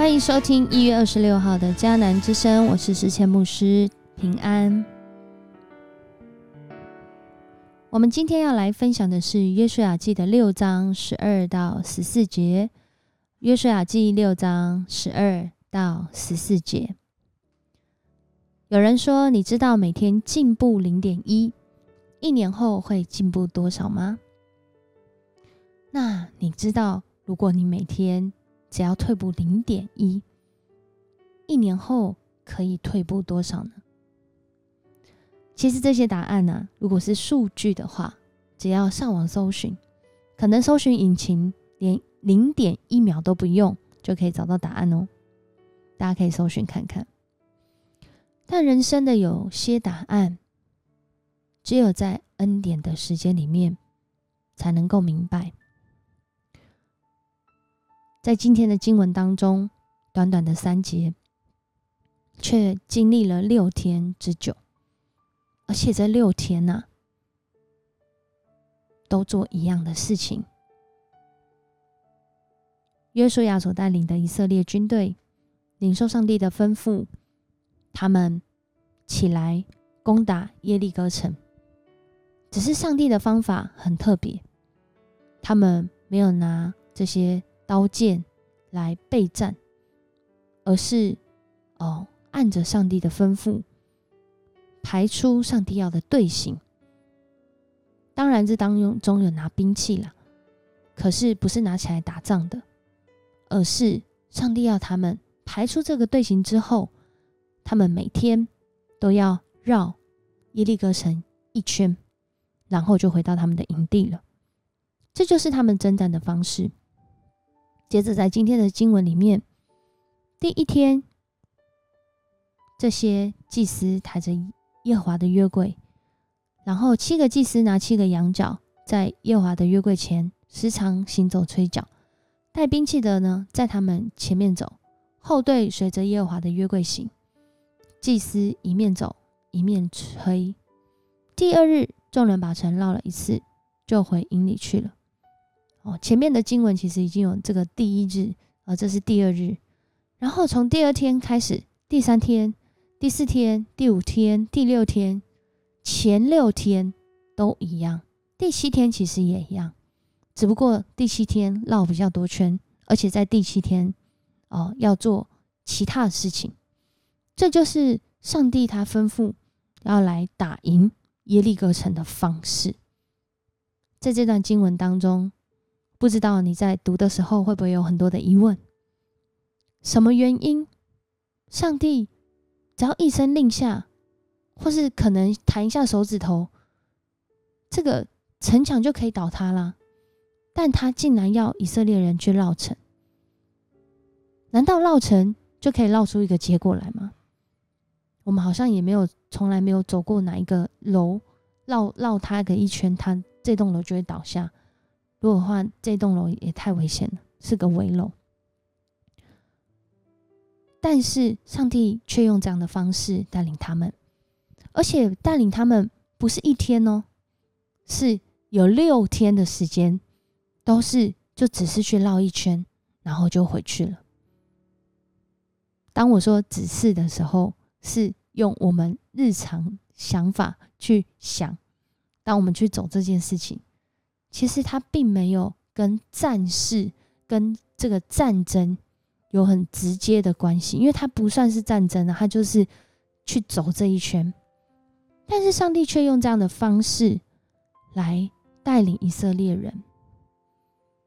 欢迎收听一月二十六号的迦南之声，我是石谦牧师平安。我们今天要来分享的是约书亚记的六章十二到十四节。约书亚记六章十二到十四节，有人说：“你知道每天进步零点一，一年后会进步多少吗？”那你知道，如果你每天只要退步零点一，一年后可以退步多少呢？其实这些答案呢，如果是数据的话，只要上网搜寻，可能搜寻引擎连零点一秒都不用，就可以找到答案哦。大家可以搜寻看看。但人生的有些答案，只有在恩典的时间里面才能够明白。在今天的经文当中，短短的三节，却经历了六天之久，而且这六天呢，都做一样的事情。约书亚所带领的以色列军队，领受上帝的吩咐，他们起来攻打耶利哥城。只是上帝的方法很特别，他们没有拿这些。刀剑来备战，而是哦，按着上帝的吩咐排出上帝要的队形。当然，这当中有拿兵器了，可是不是拿起来打仗的，而是上帝要他们排出这个队形之后，他们每天都要绕耶利哥城一圈，然后就回到他们的营地了。这就是他们征战的方式。接着，在今天的经文里面，第一天，这些祭司抬着耶和华的约柜，然后七个祭司拿七个羊角，在耶和华的约柜前时常行走吹角，带兵器的呢，在他们前面走，后队随着耶和华的约柜行。祭司一面走一面吹。第二日，众人把城绕了一次，就回营里去了。哦，前面的经文其实已经有这个第一日，啊，这是第二日，然后从第二天开始，第三天、第四天、第五天、第六天，前六天都一样，第七天其实也一样，只不过第七天绕比较多圈，而且在第七天，哦，要做其他的事情，这就是上帝他吩咐要来打赢耶利哥城的方式，在这段经文当中。不知道你在读的时候会不会有很多的疑问？什么原因？上帝只要一声令下，或是可能弹一下手指头，这个城墙就可以倒塌了。但他竟然要以色列人去绕城，难道绕城就可以绕出一个结果来吗？我们好像也没有从来没有走过哪一个楼绕绕它个一圈，它这栋楼就会倒下。如果的话，这栋楼也太危险了，是个危楼。但是上帝却用这样的方式带领他们，而且带领他们不是一天哦，是有六天的时间，都是就只是去绕一圈，然后就回去了。当我说“只是”的时候，是用我们日常想法去想，当我们去走这件事情。其实他并没有跟战事、跟这个战争有很直接的关系，因为他不算是战争啊，它就是去走这一圈。但是上帝却用这样的方式来带领以色列人。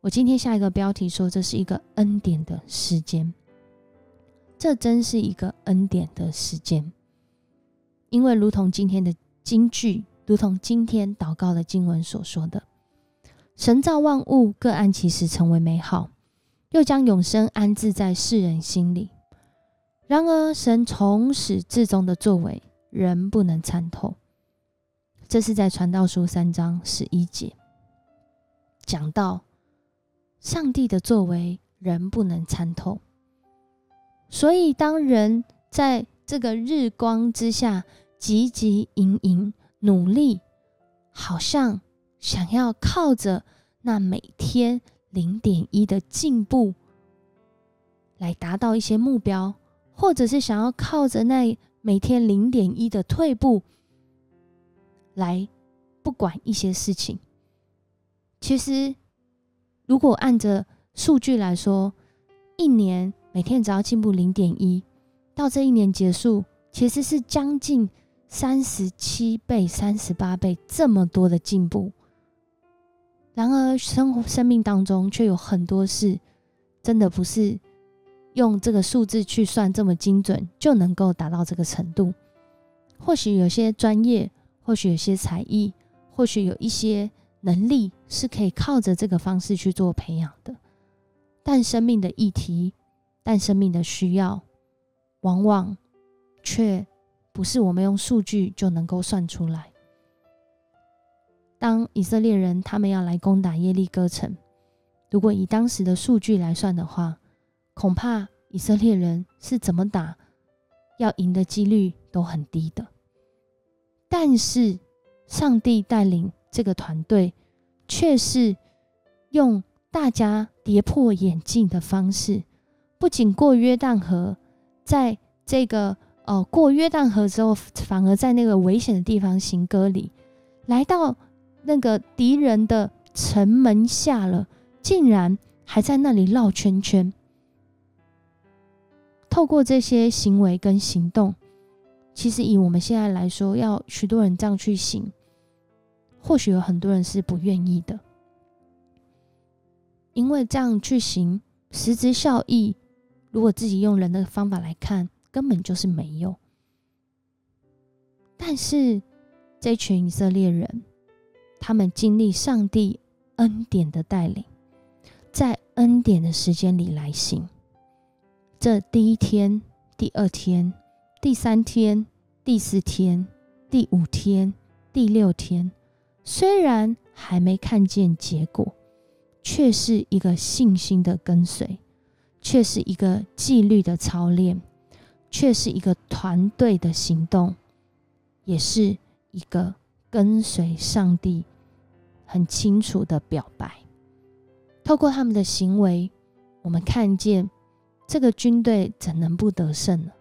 我今天下一个标题说，这是一个恩典的时间。这真是一个恩典的时间，因为如同今天的经句，如同今天祷告的经文所说的。神造万物，各按其时成为美好，又将永生安置在世人心里。然而，神从始至终的作为，人不能参透。这是在传道书三章十一节讲到上帝的作为，人不能参透。所以，当人在这个日光之下汲汲营营努力，好像。想要靠着那每天零点一的进步来达到一些目标，或者是想要靠着那每天零点一的退步来不管一些事情。其实，如果按着数据来说，一年每天只要进步零点一，到这一年结束，其实是将近三十七倍、三十八倍这么多的进步。然而，生活生命当中却有很多事，真的不是用这个数字去算这么精准就能够达到这个程度。或许有些专业，或许有些才艺，或许有一些能力是可以靠着这个方式去做培养的。但生命的议题，但生命的需要，往往却不是我们用数据就能够算出来。当以色列人他们要来攻打耶利哥城，如果以当时的数据来算的话，恐怕以色列人是怎么打，要赢的几率都很低的。但是上帝带领这个团队，却是用大家跌破眼镜的方式，不仅过约旦河，在这个呃过约旦河之后，反而在那个危险的地方行割礼，来到。那个敌人的城门下了，竟然还在那里绕圈圈。透过这些行为跟行动，其实以我们现在来说，要许多人这样去行，或许有很多人是不愿意的，因为这样去行，实质效益，如果自己用人的方法来看，根本就是没有。但是这群以色列人。他们经历上帝恩典的带领，在恩典的时间里来行。这第一天、第二天、第三天、第四天、第五天、第六天，虽然还没看见结果，却是一个信心的跟随，却是一个纪律的操练，却是一个团队的行动，也是一个。跟随上帝，很清楚的表白。透过他们的行为，我们看见这个军队怎能不得胜呢？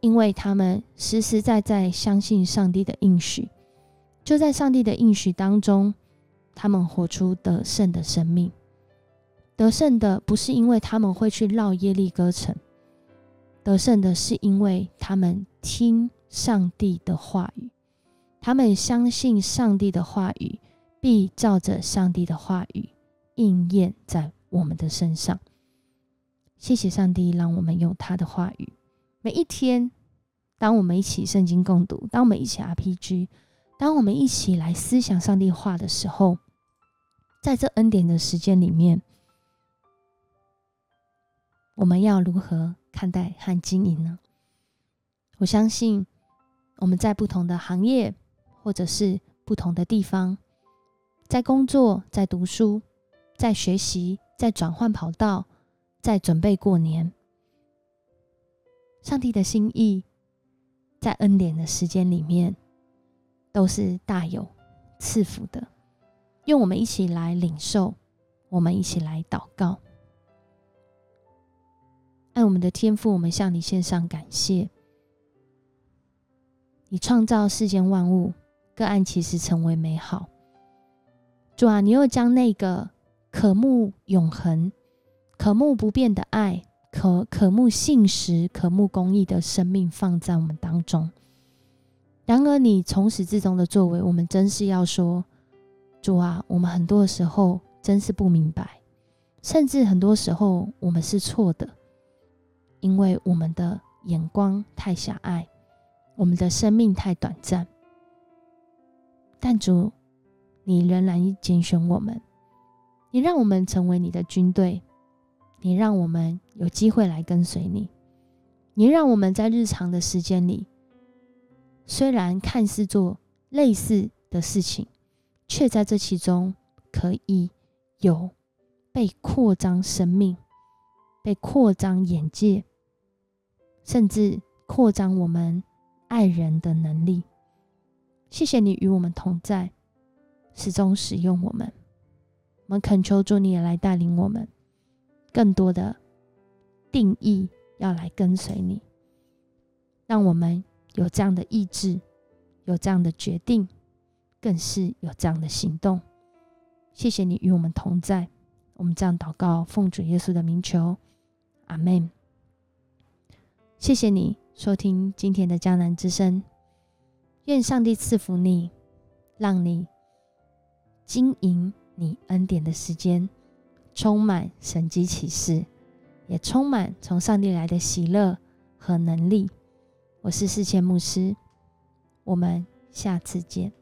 因为他们实实在在相信上帝的应许，就在上帝的应许当中，他们活出得胜的生命。得胜的不是因为他们会去绕耶利哥城，得胜的是因为他们听上帝的话语。他们相信上帝的话语，必照着上帝的话语应验在我们的身上。谢谢上帝，让我们用他的话语。每一天，当我们一起圣经共读，当我们一起 RPG，当我们一起来思想上帝话的时候，在这恩典的时间里面，我们要如何看待和经营呢？我相信我们在不同的行业。或者是不同的地方，在工作，在读书，在学习，在转换跑道，在准备过年。上帝的心意，在恩典的时间里面，都是大有赐福的。用我们一起来领受，我们一起来祷告。爱我们的天父，我们向你献上感谢。你创造世间万物。个案其实成为美好，主啊，你又将那个可慕永恒、可慕不变的爱、可可慕信实、可慕公义的生命放在我们当中。然而，你从始至终的作为，我们真是要说，主啊，我们很多的时候真是不明白，甚至很多时候我们是错的，因为我们的眼光太狭隘，我们的生命太短暂。但主，你仍然拣选我们，你让我们成为你的军队，你让我们有机会来跟随你，你让我们在日常的时间里，虽然看似做类似的事情，却在这其中可以有被扩张生命、被扩张眼界，甚至扩张我们爱人的能力。谢谢你与我们同在，始终使用我们。我们恳求主，你也来带领我们，更多的定义要来跟随你，让我们有这样的意志，有这样的决定，更是有这样的行动。谢谢你与我们同在，我们这样祷告，奉主耶稣的名求，阿门。谢谢你收听今天的江南之声，愿上帝赐福你，让你经营你恩典的时间，充满神迹启示，也充满从上帝来的喜乐和能力。我是世谦牧师，我们下次见。